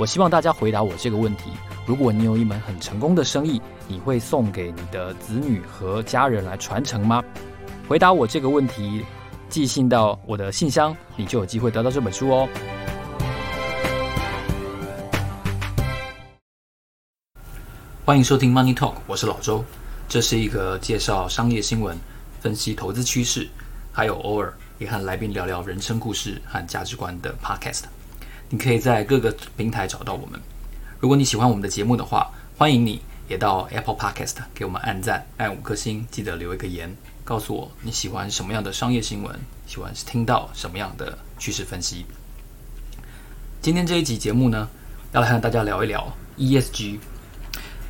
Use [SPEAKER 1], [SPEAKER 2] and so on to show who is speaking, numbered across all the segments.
[SPEAKER 1] 我希望大家回答我这个问题。如果你有一门很成功的生意，你会送给你的子女和家人来传承吗？回答我这个问题，寄信到我的信箱，你就有机会得到这本书哦。欢迎收听 Money Talk，我是老周，这是一个介绍商业新闻、分析投资趋势，还有偶尔也和来宾聊聊人生故事和价值观的 Podcast。你可以在各个平台找到我们。如果你喜欢我们的节目的话，欢迎你也到 Apple Podcast 给我们按赞，按五颗星，记得留一个言，告诉我你喜欢什么样的商业新闻，喜欢听到什么样的趋势分析。今天这一集节目呢，要来和大家聊一聊 ESG。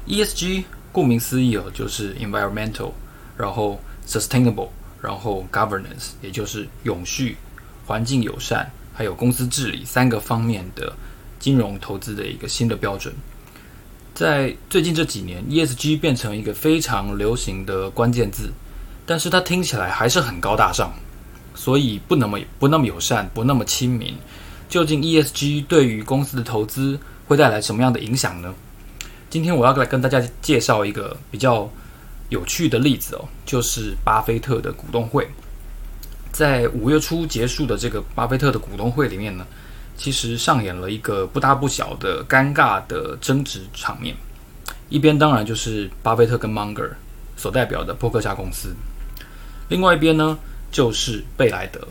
[SPEAKER 1] ESG 顾名思义哦，就是 environmental，然后 sustainable，然后 governance，也就是永续、环境友善，还有公司治理三个方面的。金融投资的一个新的标准，在最近这几年，ESG 变成一个非常流行的关键字，但是它听起来还是很高大上，所以不那么不那么友善，不那么亲民。究竟 ESG 对于公司的投资会带来什么样的影响呢？今天我要来跟大家介绍一个比较有趣的例子哦，就是巴菲特的股东会，在五月初结束的这个巴菲特的股东会里面呢。其实上演了一个不大不小的尴尬的争执场面，一边当然就是巴菲特跟芒格所代表的波克夏公司，另外一边呢就是贝莱德。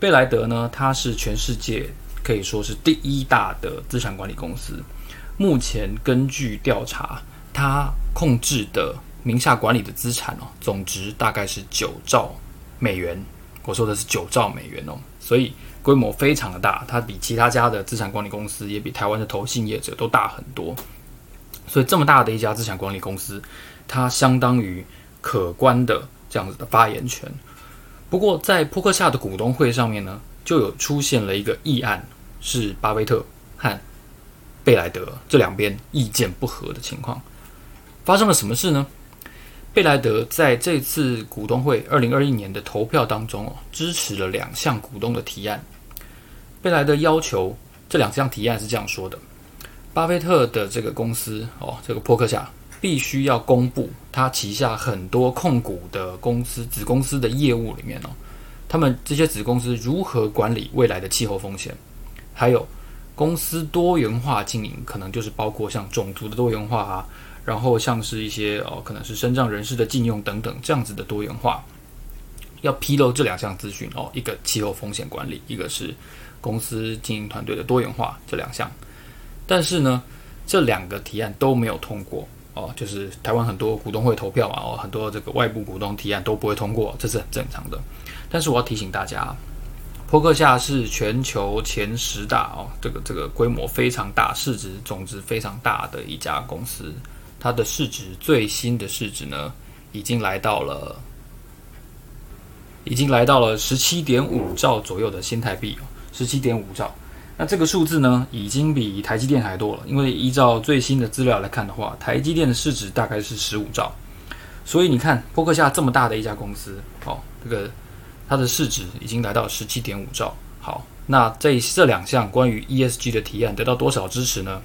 [SPEAKER 1] 贝莱德呢，它是全世界可以说是第一大的资产管理公司。目前根据调查，它控制的名下管理的资产哦，总值大概是九兆美元。我说的是九兆美元哦，所以。规模非常的大，它比其他家的资产管理公司，也比台湾的投信业者都大很多。所以这么大的一家资产管理公司，它相当于可观的这样子的发言权。不过在扑克下的股东会上面呢，就有出现了一个议案，是巴菲特和贝莱德这两边意见不合的情况。发生了什么事呢？贝莱德在这次股东会二零二一年的投票当中，支持了两项股东的提案。贝莱德要求这两项提案是这样说的：巴菲特的这个公司哦，这个波克夏必须要公布他旗下很多控股的公司子公司的业务里面哦，他们这些子公司如何管理未来的气候风险，还有公司多元化经营，可能就是包括像种族的多元化啊。然后像是一些哦，可能是身障人士的禁用等等这样子的多元化，要披露这两项资讯哦，一个气候风险管理，一个是公司经营团队的多元化这两项。但是呢，这两个提案都没有通过哦，就是台湾很多股东会投票啊，哦，很多这个外部股东提案都不会通过，这是很正常的。但是我要提醒大家，波克夏是全球前十大哦，这个这个规模非常大，市值总值非常大的一家公司。它的市值最新的市值呢，已经来到了，已经来到了十七点五兆左右的新台币哦，十七点五兆。那这个数字呢，已经比台积电还多了。因为依照最新的资料来看的话，台积电的市值大概是十五兆。所以你看，波克夏这么大的一家公司，哦，这个它的市值已经来到十七点五兆。好，那这这两项关于 ESG 的提案得到多少支持呢？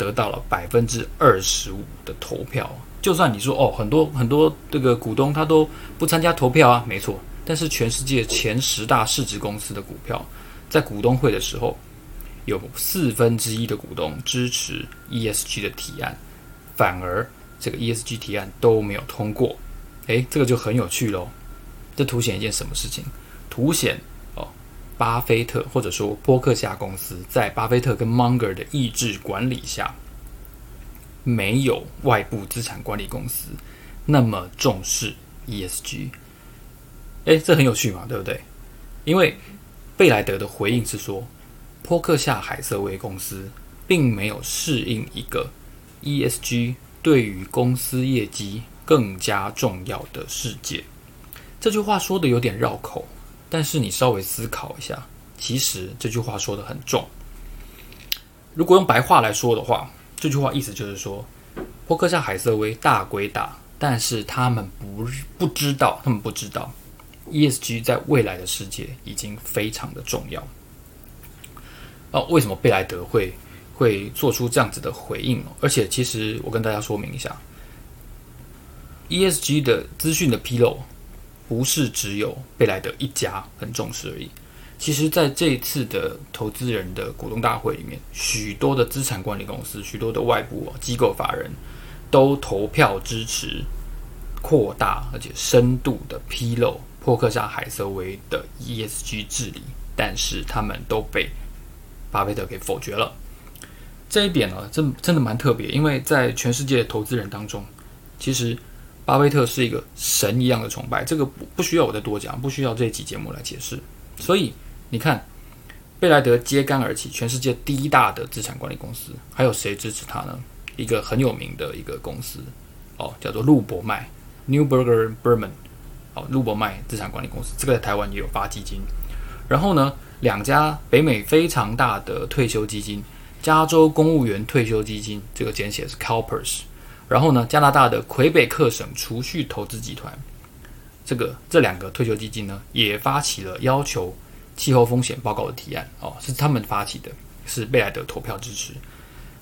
[SPEAKER 1] 得到了百分之二十五的投票，就算你说哦，很多很多这个股东他都不参加投票啊，没错。但是全世界前十大市值公司的股票，在股东会的时候，有四分之一的股东支持 ESG 的提案，反而这个 ESG 提案都没有通过。诶，这个就很有趣喽。这凸显一件什么事情？凸显。巴菲特或者说波克夏公司在巴菲特跟芒格的意志管理下，没有外部资产管理公司那么重视 ESG。诶，这很有趣嘛，对不对？因为贝莱德的回应是说，波克夏海瑟威公司并没有适应一个 ESG 对于公司业绩更加重要的世界。这句话说的有点绕口，但是你稍微思考一下，其实这句话说的很重。如果用白话来说的话，这句话意思就是说，波克夏海瑟威大归大，但是他们不不知道，他们不知道 ESG 在未来的世界已经非常的重要。哦，为什么贝莱德会会做出这样子的回应？而且，其实我跟大家说明一下，ESG 的资讯的披露，不是只有贝莱德一家很重视而已。其实，在这一次的投资人的股东大会里面，许多的资产管理公司、许多的外部机构法人都投票支持扩大而且深度的披露破克夏海瑟威的 ESG 治理，但是他们都被巴菲特给否决了，这一点呢，真真的蛮特别，因为在全世界的投资人当中，其实巴菲特是一个神一样的崇拜，这个不不需要我再多讲，不需要这一集节目来解释。所以你看，贝莱德揭竿而起，全世界第一大的资产管理公司，还有谁支持他呢？一个很有名的一个公司，哦，叫做路博麦 （Newberger Berman），哦，路博麦资产管理公司，这个在台湾也有发基金，然后呢，两家北美非常大的退休基金，加州公务员退休基金，这个简写是 CalPERS。然后呢，加拿大的魁北克省储蓄投资集团，这个这两个退休基金呢，也发起了要求气候风险报告的提案。哦，是他们发起的，是贝莱德投票支持。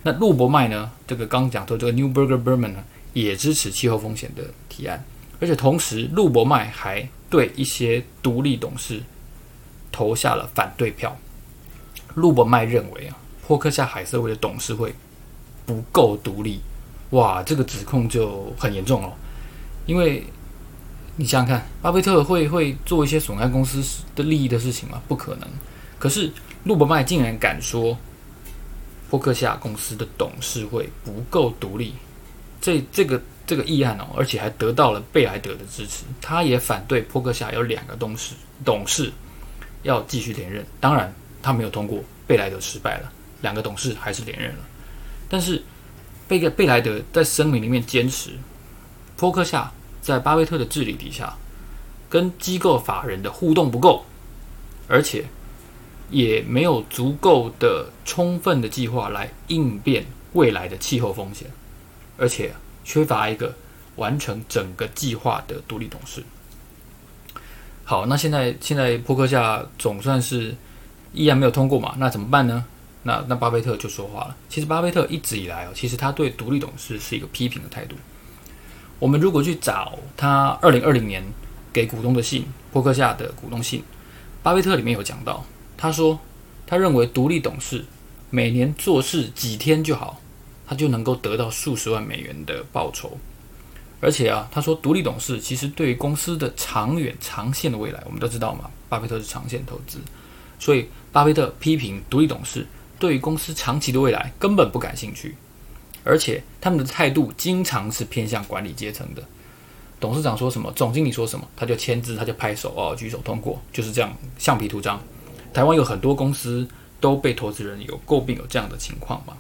[SPEAKER 1] 那路伯麦呢，这个刚讲到这个 Newberger Berman 呢，也支持气候风险的提案。而且同时，路伯麦还对一些独立董事。投下了反对票。路伯麦认为啊，波克夏海瑟威的董事会不够独立。哇，这个指控就很严重了。因为你想想看，巴菲特会会做一些损害公司的利益的事情吗？不可能。可是路伯麦竟然敢说波克夏公司的董事会不够独立，这这个这个议案哦，而且还得到了贝莱德的支持。他也反对波克夏有两个董事董事。要继续连任，当然他没有通过，贝莱德失败了，两个董事还是连任了。但是贝贝莱德在声明里面坚持，波克夏在巴菲特的治理底下，跟机构法人的互动不够，而且也没有足够的充分的计划来应变未来的气候风险，而且缺乏一个完成整个计划的独立董事。好，那现在现在波克夏总算是依然没有通过嘛？那怎么办呢？那那巴菲特就说话了。其实巴菲特一直以来哦，其实他对独立董事是一个批评的态度。我们如果去找他二零二零年给股东的信，波克夏的股东信，巴菲特里面有讲到，他说他认为独立董事每年做事几天就好，他就能够得到数十万美元的报酬。而且啊，他说独立董事其实对于公司的长远、长线的未来，我们都知道嘛，巴菲特是长线投资，所以巴菲特批评独立董事对于公司长期的未来根本不感兴趣，而且他们的态度经常是偏向管理阶层的。董事长说什么，总经理说什么，他就签字，他就拍手哦，举手通过，就是这样，橡皮图章。台湾有很多公司都被投资人有诟病有这样的情况嘛，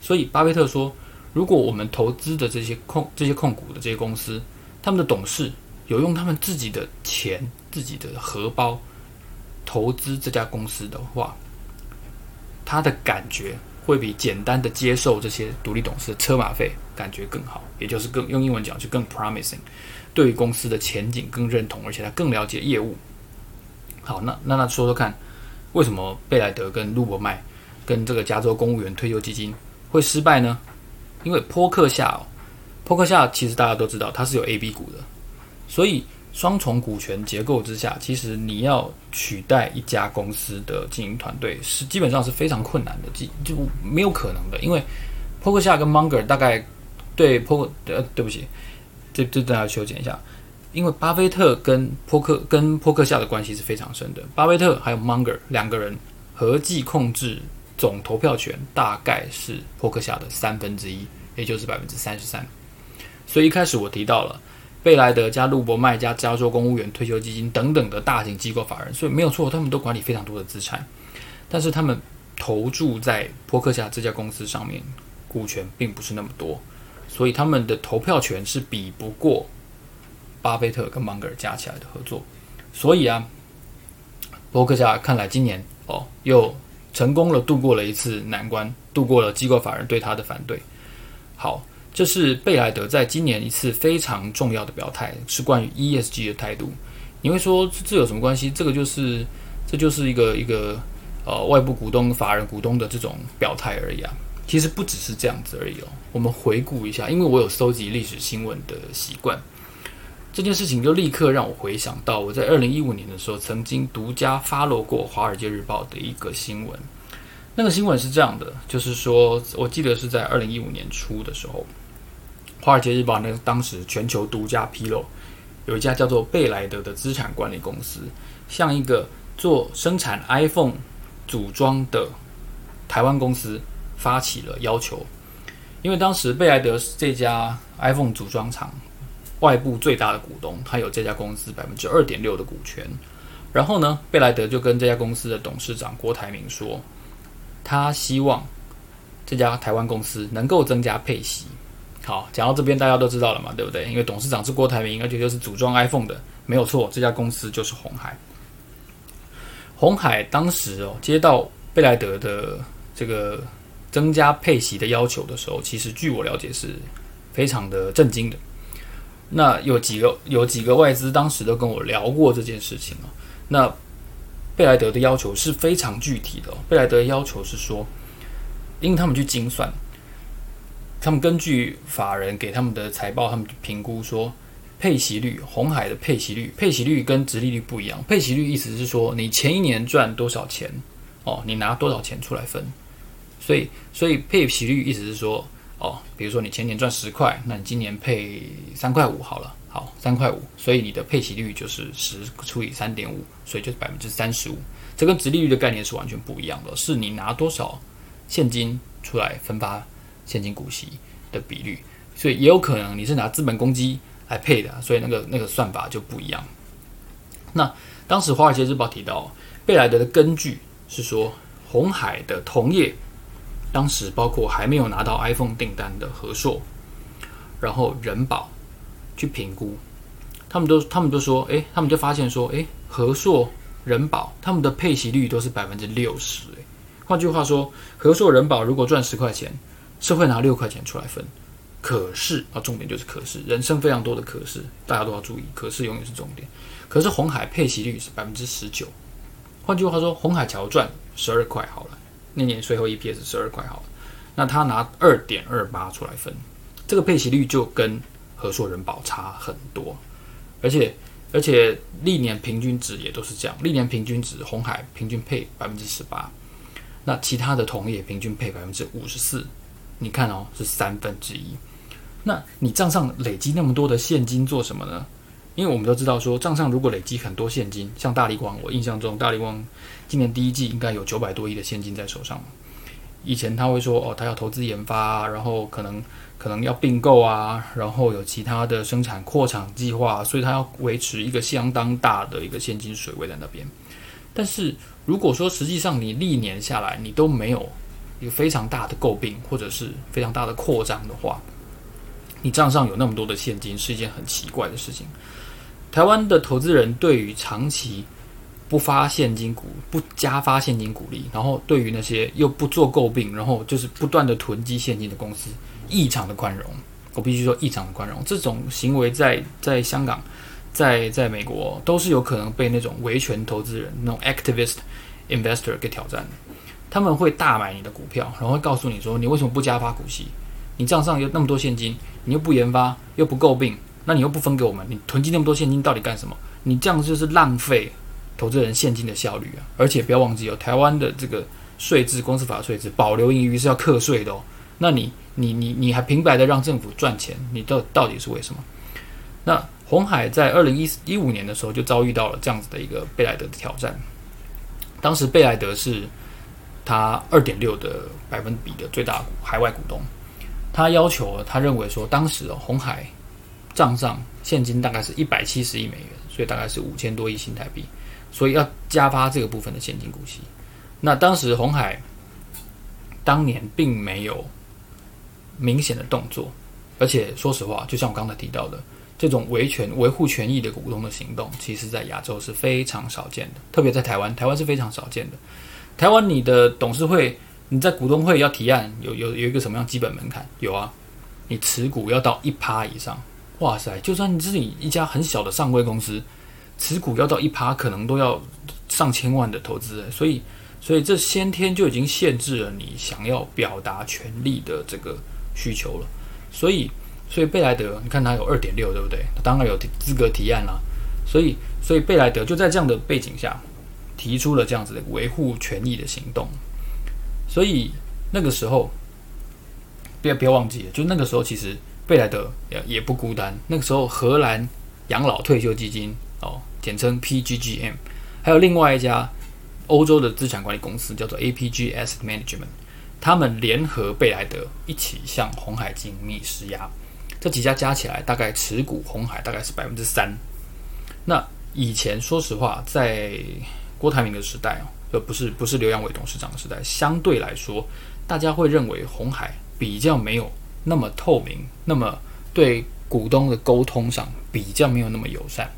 [SPEAKER 1] 所以巴菲特说。如果我们投资的这些控这些控股的这些公司，他们的董事有用他们自己的钱、自己的荷包投资这家公司的话，他的感觉会比简单的接受这些独立董事的车马费感觉更好，也就是更用英文讲就更 promising，对于公司的前景更认同，而且他更了解业务。好，那那那说说看，为什么贝莱德跟路伯麦跟这个加州公务员退休基金会失败呢？因为波克夏哦，波克夏其实大家都知道，它是有 A、B 股的，所以双重股权结构之下，其实你要取代一家公司的经营团队是基本上是非常困难的，就就没有可能的。因为波克夏跟 Munger 大概对波克呃，对不起，这这大家修剪一下，因为巴菲特跟波克跟波克夏的关系是非常深的，巴菲特还有 Munger 两个人合计控制。总投票权大概是波克夏的三分之一，也就是百分之三十三。所以一开始我提到了贝莱德加路伯麦加加州公务员退休基金等等的大型机构法人，所以没有错，他们都管理非常多的资产，但是他们投注在波克夏这家公司上面股权并不是那么多，所以他们的投票权是比不过巴菲特跟芒格加起来的合作。所以啊，伯克夏看来今年哦又成功了度过了一次难关，度过了机构法人对他的反对。好，这是贝莱德在今年一次非常重要的表态，是关于 ESG 的态度。你会说这有什么关系？这个就是这就是一个一个呃外部股东、法人股东的这种表态而已啊。其实不只是这样子而已哦。我们回顾一下，因为我有搜集历史新闻的习惯，这件事情就立刻让我回想到我在二零一五年的时候曾经独家发落过《华尔街日报》的一个新闻。那个新闻是这样的，就是说我记得是在二零一五年初的时候，《华尔街日报》那当时全球独家披露。有一家叫做贝莱德的资产管理公司，向一个做生产 iPhone 组装的台湾公司发起了要求，因为当时贝莱德是这家 iPhone 组装厂外部最大的股东，他有这家公司百分之二点六的股权。然后呢，贝莱德就跟这家公司的董事长郭台铭说，他希望这家台湾公司能够增加配息。好，讲到这边大家都知道了嘛，对不对？因为董事长是郭台铭，而且就是组装 iPhone 的，没有错。这家公司就是红海。红海当时哦接到贝莱德的这个增加配息的要求的时候，其实据我了解是非常的震惊的。那有几个有几个外资当时都跟我聊过这件事情哦。那贝莱德的要求是非常具体的哦，贝莱德的要求是说，因为他们去精算。他们根据法人给他们的财报，他们评估说，配息率，红海的配息率，配息率跟殖利率不一样。配息率意思是说，你前一年赚多少钱，哦，你拿多少钱出来分。所以，所以配息率意思是说，哦，比如说你前年赚十块，那你今年配三块五好了，好，三块五，所以你的配息率就是十除以三点五，所以就是百分之三十五。这跟殖利率的概念是完全不一样的，是你拿多少现金出来分发。现金股息的比率，所以也有可能你是拿资本公积来配的，所以那个那个算法就不一样。那当时《华尔街日报》提到，贝莱德的根据是说，鸿海的同业当时包括还没有拿到 iPhone 订单的和硕，然后人保去评估，他们都他们都说，诶，他们就发现说，诶，和硕、人保他们的配息率都是百分之六十。换句话说，和硕、人保如果赚十块钱。是会拿六块钱出来分，可是啊，重点就是可是，人生非常多的可是，大家都要注意，可是永远是重点。可是红海配息率是百分之十九，换句话说，红海桥赚十二块好了，那年税后 EPS 十二块好了，那他拿二点二八出来分，这个配息率就跟和硕人保差很多，而且而且历年平均值也都是这样，历年平均值红海平均配百分之十八，那其他的同业平均配百分之五十四。你看哦，是三分之一。那你账上累积那么多的现金做什么呢？因为我们都知道说，账上如果累积很多现金，像大立光，我印象中大立光今年第一季应该有九百多亿的现金在手上。以前他会说哦，他要投资研发，然后可能可能要并购啊，然后有其他的生产扩厂计划，所以他要维持一个相当大的一个现金水位在那边。但是如果说实际上你历年下来你都没有。一个非常大的诟病，或者是非常大的扩张的话，你账上有那么多的现金，是一件很奇怪的事情。台湾的投资人对于长期不发现金股、不加发现金股利，然后对于那些又不做诟病，然后就是不断的囤积现金的公司，异常的宽容。我必须说，异常的宽容。这种行为在在香港、在在美国都是有可能被那种维权投资人、那种 activist investor 给挑战的。他们会大买你的股票，然后会告诉你说：“你为什么不加发股息？你账上有那么多现金，你又不研发，又不诟病，那你又不分给我们，你囤积那么多现金到底干什么？你这样就是浪费投资人现金的效率啊！而且不要忘记哦，台湾的这个税制，公司法税制，保留盈余是要课税的哦。那你你你你还平白的让政府赚钱，你到到底是为什么？那红海在二零一一五年的时候就遭遇到了这样子的一个贝莱德的挑战，当时贝莱德是。他二点六的百分比的最大股海外股东，他要求，他认为说，当时哦，鸿海账上现金大概是一百七十亿美元，所以大概是五千多亿新台币，所以要加发这个部分的现金股息。那当时鸿海当年并没有明显的动作，而且说实话，就像我刚才提到的，这种维权、维护权益的股东的行动，其实在亚洲是非常少见的，特别在台湾，台湾是非常少见的。台湾你的董事会，你在股东会要提案，有有有一个什么样基本门槛？有啊，你持股要到一趴以上。哇塞，就算你自己一家很小的上柜公司，持股要到一趴，可能都要上千万的投资。所以，所以这先天就已经限制了你想要表达权利的这个需求了。所以，所以贝莱德，你看他有二点六，对不对？他当然有资格提案了。所以，所以贝莱德就在这样的背景下，提出了这样子的维护权益的行动。所以那个时候，不要不要忘记，就那个时候其实。贝莱德也也不孤单。那个时候，荷兰养老退休基金哦，简称 PGGM，还有另外一家欧洲的资产管理公司叫做 APGS Management，他们联合贝莱德一起向红海精密施压。这几家加起来大概持股红海大概是百分之三。那以前说实话，在郭台铭的时代哦，呃不是不是刘扬伟董事长的时代，相对来说，大家会认为红海比较没有。那么透明，那么对股东的沟通上比较没有那么友善。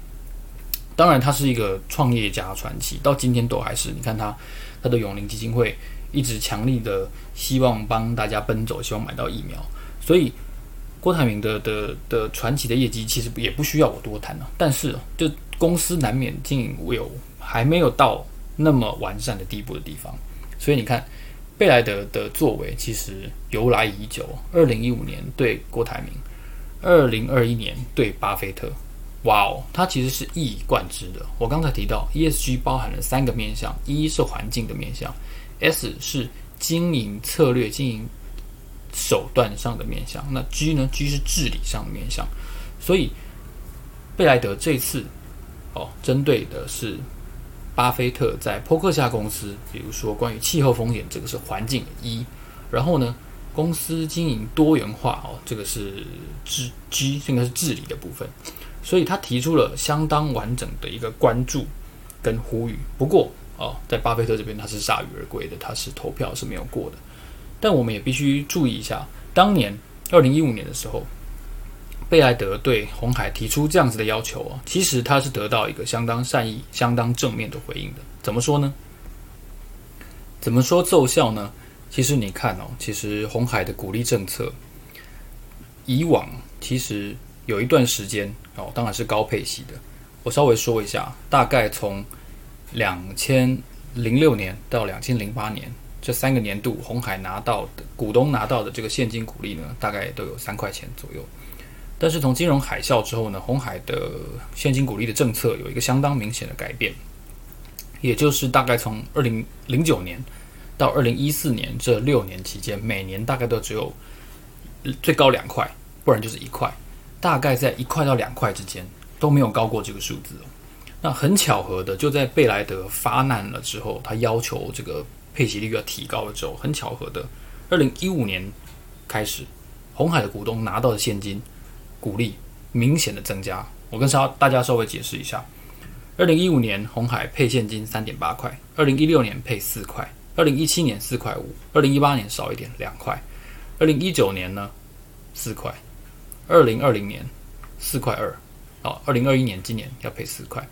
[SPEAKER 1] 当然，他是一个创业家传奇，到今天都还是。你看他，他的永龄基金会一直强力的希望帮大家奔走，希望买到疫苗。所以，郭台铭的的的传奇的业绩其实也不需要我多谈了。但是，就公司难免经营有还没有到那么完善的地步的地方，所以你看。贝莱德的作为其实由来已久。二零一五年对郭台铭，二零二一年对巴菲特，哇哦，他其实是一以贯之的。我刚才提到 ESG 包含了三个面向：一是环境的面向，S 是经营策略、经营手段上的面向，那 G 呢？G 是治理上的面向。所以贝莱德这次哦，针对的是。巴菲特在波克夏公司，比如说关于气候风险，这个是环境一；然后呢，公司经营多元化哦，这个是治 G，应该是治理的部分。所以他提出了相当完整的一个关注跟呼吁。不过哦，在巴菲特这边他是铩羽而归的，他是投票是没有过的。但我们也必须注意一下，当年二零一五年的时候。贝莱德对鸿海提出这样子的要求啊，其实他是得到一个相当善意、相当正面的回应的。怎么说呢？怎么说奏效呢？其实你看哦，其实鸿海的鼓励政策，以往其实有一段时间哦，当然是高配息的。我稍微说一下，大概从两千零六年到两千零八年这三个年度，鸿海拿到的股东拿到的这个现金股利呢，大概都有三块钱左右。但是从金融海啸之后呢，红海的现金股利的政策有一个相当明显的改变，也就是大概从二零零九年到二零一四年这六年期间，每年大概都只有最高两块，不然就是一块，大概在一块到两块之间都没有高过这个数字。那很巧合的，就在贝莱德发难了之后，他要求这个配息率要提高了之后，很巧合的，二零一五年开始，红海的股东拿到的现金。股利明显的增加，我跟稍大家稍微解释一下：二零一五年红海配现金三点八块，二零一六年配四块，二零一七年四块五，二零一八年少一点两块，二零一九年呢四块，二零二零年四块二，好，二零二一年今年要配四块，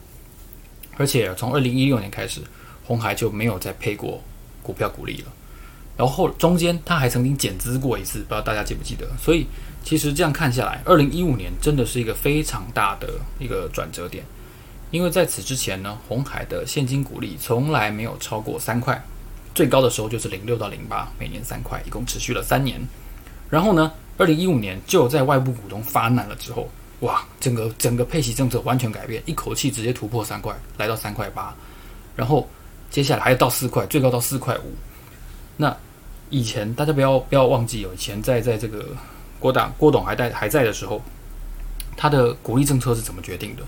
[SPEAKER 1] 而且从二零一六年开始，红海就没有再配过股票股利了，然后中间他还曾经减资过一次，不知道大家记不记得？所以。其实这样看下来，二零一五年真的是一个非常大的一个转折点，因为在此之前呢，红海的现金股利从来没有超过三块，最高的时候就是零六到零八，每年三块，一共持续了三年。然后呢，二零一五年就在外部股东发难了之后，哇，整个整个配息政策完全改变，一口气直接突破三块，来到三块八，然后接下来还要到四块，最高到四块五。那以前大家不要不要忘记，有以前在在这个。郭党郭董还在还在的时候，他的鼓励政策是怎么决定的？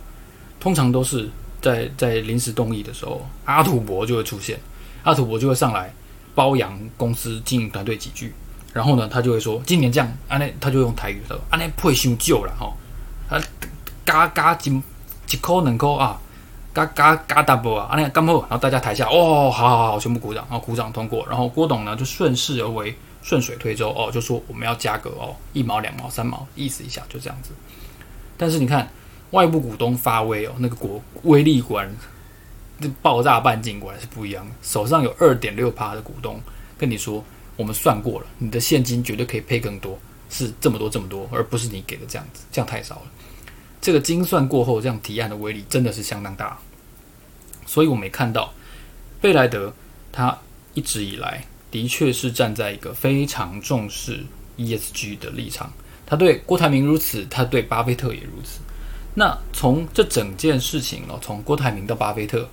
[SPEAKER 1] 通常都是在在临时动议的时候，阿土伯就会出现，阿土伯就会上来褒扬公司经营团队几句，然后呢，他就会说今年这样，安内他就用台语说，安内配伤旧了哈，啊加加金一扣两扣啊，加加加 double 啊，安内刚好，然后大家台下哦，好好好，全部鼓掌，然后鼓掌通过，然后郭董呢就顺势而为。顺水推舟哦，就说我们要加个哦一毛两毛三毛，意思一下就这样子。但是你看外部股东发威哦，那个国威力果然这爆炸半径果然是不一样的。手上有二点六趴的股东跟你说，我们算过了，你的现金绝对可以配更多，是这么多这么多，而不是你给的这样子，这样太少了。这个精算过后，这样提案的威力真的是相当大。所以我们也看到贝莱德他一直以来。的确是站在一个非常重视 ESG 的立场，他对郭台铭如此，他对巴菲特也如此。那从这整件事情哦，从郭台铭到巴菲特，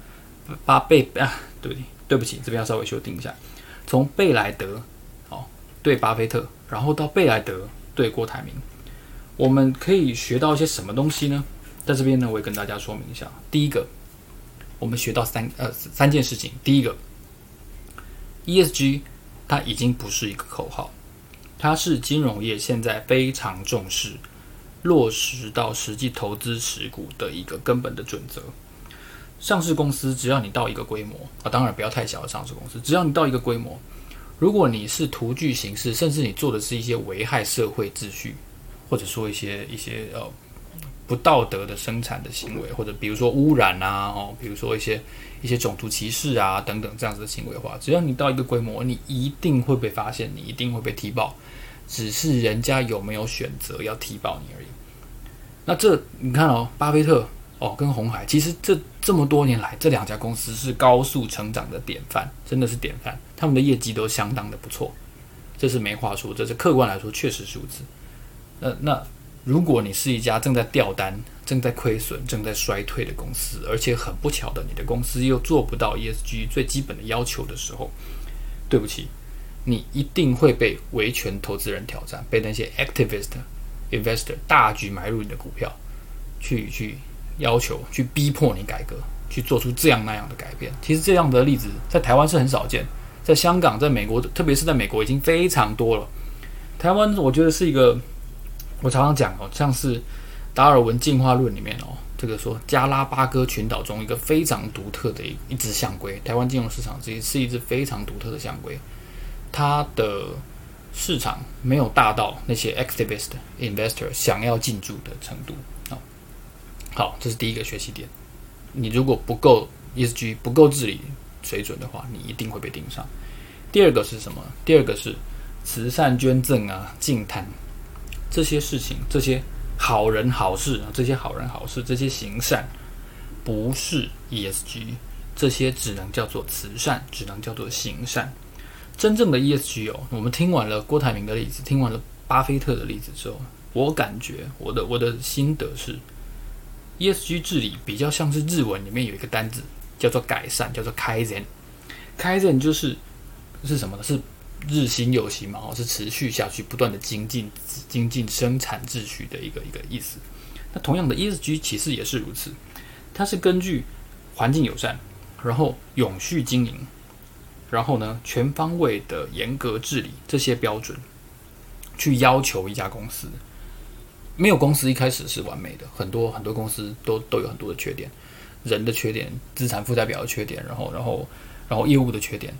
[SPEAKER 1] 巴贝啊，对对不起，这边要稍微修订一下，从贝莱德哦对巴菲特，然后到贝莱德对郭台铭，我们可以学到一些什么东西呢？在这边呢，我也跟大家说明一下。第一个，我们学到三呃三件事情。第一个，ESG。它已经不是一个口号，它是金融业现在非常重视落实到实际投资持股的一个根本的准则。上市公司只要你到一个规模啊，当然不要太小的上市公司，只要你到一个规模，如果你是图具形式，甚至你做的是一些危害社会秩序，或者说一些一些呃。不道德的生产的行为，或者比如说污染啊，哦，比如说一些一些种族歧视啊等等这样子的行为的话，只要你到一个规模，你一定会被发现，你一定会被踢爆，只是人家有没有选择要踢爆你而已。那这你看哦，巴菲特哦跟红海，其实这这么多年来，这两家公司是高速成长的典范，真的是典范，他们的业绩都相当的不错，这是没话说，这是客观来说确实如此。那那。如果你是一家正在掉单、正在亏损、正在衰退的公司，而且很不巧的，你的公司又做不到 ESG 最基本的要求的时候，对不起，你一定会被维权投资人挑战，被那些 activist investor 大举买入你的股票，去去要求、去逼迫你改革，去做出这样那样的改变。其实这样的例子在台湾是很少见，在香港、在美国，特别是在美国已经非常多了。台湾我觉得是一个。我常常讲哦，像是达尔文进化论里面哦，这个说加拉巴哥群岛中一个非常独特的一一只象龟，台湾金融市场这是一只非常独特的象龟，它的市场没有大到那些 activist investor 想要进驻的程度。哦，好，这是第一个学习点。你如果不够 ESG 不够治理水准的话，你一定会被盯上。第二个是什么？第二个是慈善捐赠啊，净滩。这些事情，这些好人好事啊，这些好人好事，这些行善，不是 ESG，这些只能叫做慈善，只能叫做行善。真正的 ESG 哦，我们听完了郭台铭的例子，听完了巴菲特的例子之后，我感觉我的我的心得是，ESG 治理比较像是日文里面有一个单字叫做改善，叫做 Kaizen，Kaizen 就是是什么呢？是日新又新嘛，哦，是持续下去，不断的精进、精进生产秩序的一个一个意思。那同样的，ESG 其实也是如此，它是根据环境友善，然后永续经营，然后呢，全方位的严格治理这些标准，去要求一家公司。没有公司一开始是完美的，很多很多公司都都有很多的缺点，人的缺点、资产负债表的缺点，然后然后然后业务的缺点。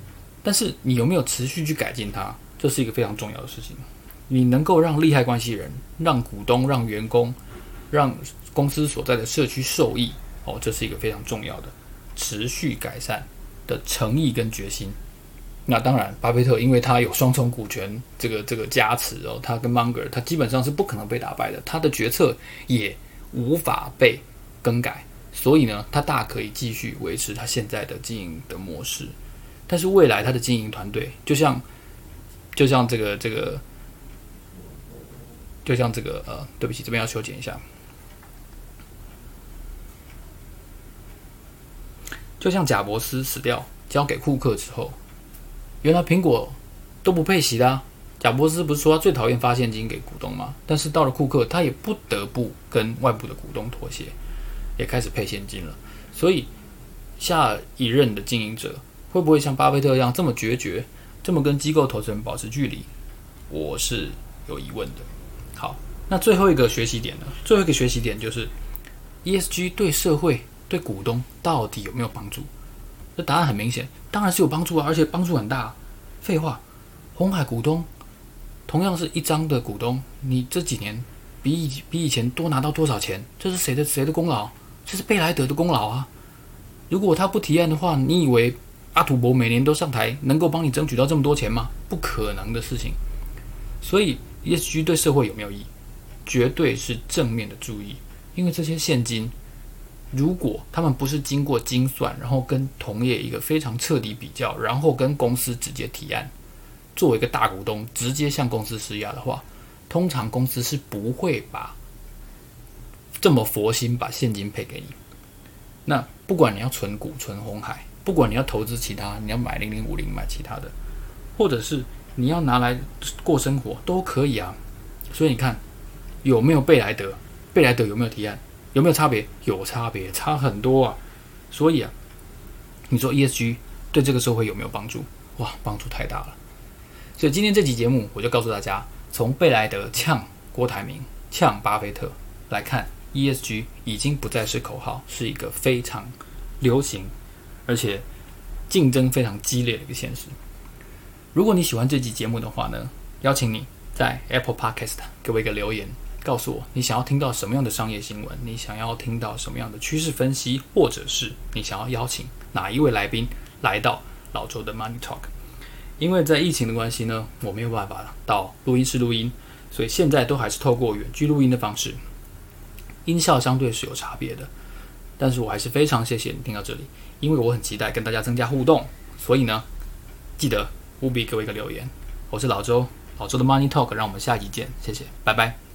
[SPEAKER 1] 但是你有没有持续去改进它？这是一个非常重要的事情。你能够让利害关系人、让股东、让员工、让公司所在的社区受益，哦，这是一个非常重要的持续改善的诚意跟决心。那当然，巴菲特因为他有双重股权这个这个加持哦，他跟芒格他基本上是不可能被打败的，他的决策也无法被更改，所以呢，他大可以继续维持他现在的经营的模式。但是未来他的经营团队，就像，就像这个这个，就像这个呃，对不起，这边要修剪一下。就像贾伯斯死掉，交给库克之后，原来苹果都不配息的啊。贾伯斯不是说他最讨厌发现金给股东吗？但是到了库克，他也不得不跟外部的股东妥协，也开始配现金了。所以下一任的经营者。会不会像巴菲特一样这么决绝，这么跟机构投资人保持距离？我是有疑问的。好，那最后一个学习点呢？最后一个学习点就是 ESG 对社会、对股东到底有没有帮助？这答案很明显，当然是有帮助啊，而且帮助很大。废话，红海股东同样是一张的股东，你这几年比以比以前多拿到多少钱？这是谁的谁的功劳？这是贝莱德的功劳啊！如果他不提案的话，你以为阿土伯每年都上台能够帮你争取到这么多钱吗？不可能的事情。所以 ESG 对社会有没有意义？绝对是正面的注意，因为这些现金，如果他们不是经过精算，然后跟同业一个非常彻底比较，然后跟公司直接提案。作为一个大股东，直接向公司施压的话，通常公司是不会把这么佛心把现金赔给你。那不管你要存股、存红海，不管你要投资其他，你要买零零五零买其他的，或者是你要拿来过生活都可以啊。所以你看有没有贝莱德？贝莱德有没有提案？有没有差别？有差别，差很多啊。所以啊，你说 ESG 对这个社会有没有帮助？哇，帮助太大了。所以今天这期节目，我就告诉大家，从贝莱德呛郭台铭、呛巴菲特来看，ESG 已经不再是口号，是一个非常流行而且竞争非常激烈的一个现实。如果你喜欢这期节目的话呢，邀请你在 Apple Podcast 给我一个留言，告诉我你想要听到什么样的商业新闻，你想要听到什么样的趋势分析，或者是你想要邀请哪一位来宾来到老周的 Money Talk。因为在疫情的关系呢，我没有办法到录音室录音，所以现在都还是透过远距录音的方式，音效相对是有差别的。但是我还是非常谢谢你听到这里，因为我很期待跟大家增加互动，所以呢，记得务必给我一个留言。我是老周，老周的 Money Talk，让我们下集见，谢谢，拜拜。